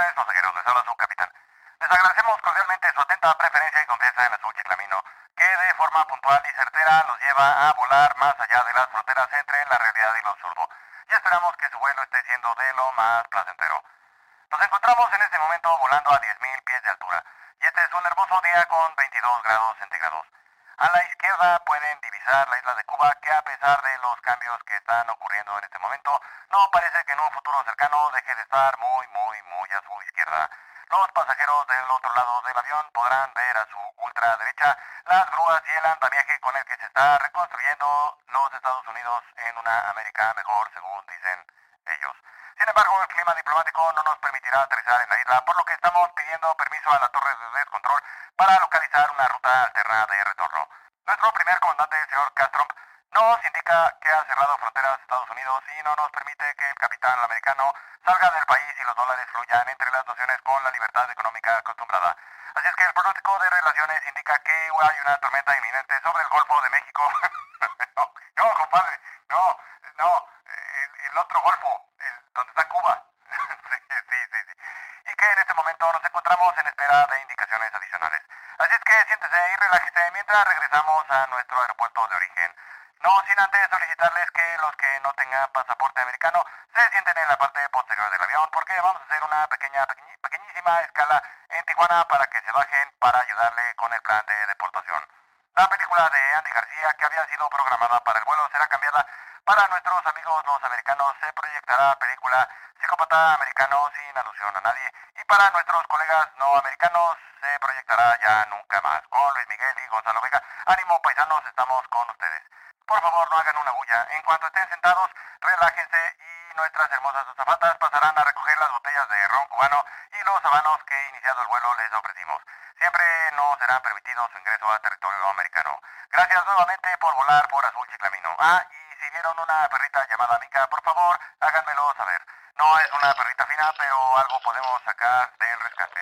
señores pasajeros, les habla su capitán. Les agradecemos cordialmente su atenta preferencia y confianza en Azul Chiclamino, que de forma puntual y certera los lleva a volar más allá de las fronteras entre la realidad y lo absurdo. Y esperamos que su vuelo esté siendo de lo más placentero. Nos encontramos en este momento volando a 10.000 pies de altura, y este es un hermoso día con 22 grados centígrados. A la izquierda pueden divisar la isla de Cuba, que a pesar de los cambios que están ocurriendo en este momento, no parece que en un futuro cercano deje de estar muy, muy, muy a su izquierda. Los pasajeros del otro lado del avión podrán ver a su ultraderecha las grúas y el andamiaje con el que se está reconstruyendo los Estados Unidos en una América mejor, según embargo, el clima diplomático no nos permitirá aterrizar en la isla, por lo que estamos pidiendo permiso a la torre de descontrol para localizar una ruta alterna de retorno. Nuestro primer comandante, el señor Castro, nos indica que ha cerrado fronteras a Estados Unidos y no nos permite que el capitán americano salga del país y los dólares fluyan entre las naciones con la libertad económica acostumbrada. Así es que el pronóstico de relaciones indica que hay una tormenta inminente sobre el Golfo de México. no, no, compadre, no, no, el, el otro Golfo, el, donde está Cuba. sí, sí, sí, sí. Y que en este momento nos encontramos en espera de indicaciones adicionales. Así es que siéntese y relájese mientras regresamos a nuestro aeropuerto de origen. No sin antes solicitarles que los que no tengan pasaporte americano se sienten en la parte posterior del avión porque vamos a hacer una pequeña, pequeñísima escala en Tijuana para que se bajen para ayudarle con el plan de deportación. La película de Andy García que había sido programada para el vuelo será cambiada para nuestros amigos los americanos se proyectará película Psicópata Americano sin alusión a nadie y para nuestros colegas no americanos se proyectará ya nunca más. Con Luis Miguel y Gonzalo Vega, ánimo paisanos, estamos con ustedes. Por favor, no hagan una bulla. En cuanto estén sentados, relájense y nuestras hermosas azafatas pasarán a recoger las botellas de ron cubano y los habanos que iniciado el vuelo les ofrecimos. Siempre no será permitido su ingreso a territorio americano. Gracias nuevamente por volar por Azul Chiclamino. Ah, y si vieron una perrita llamada Mica, por favor, háganmelo saber. No es una perrita fina, pero algo podemos sacar del rescate.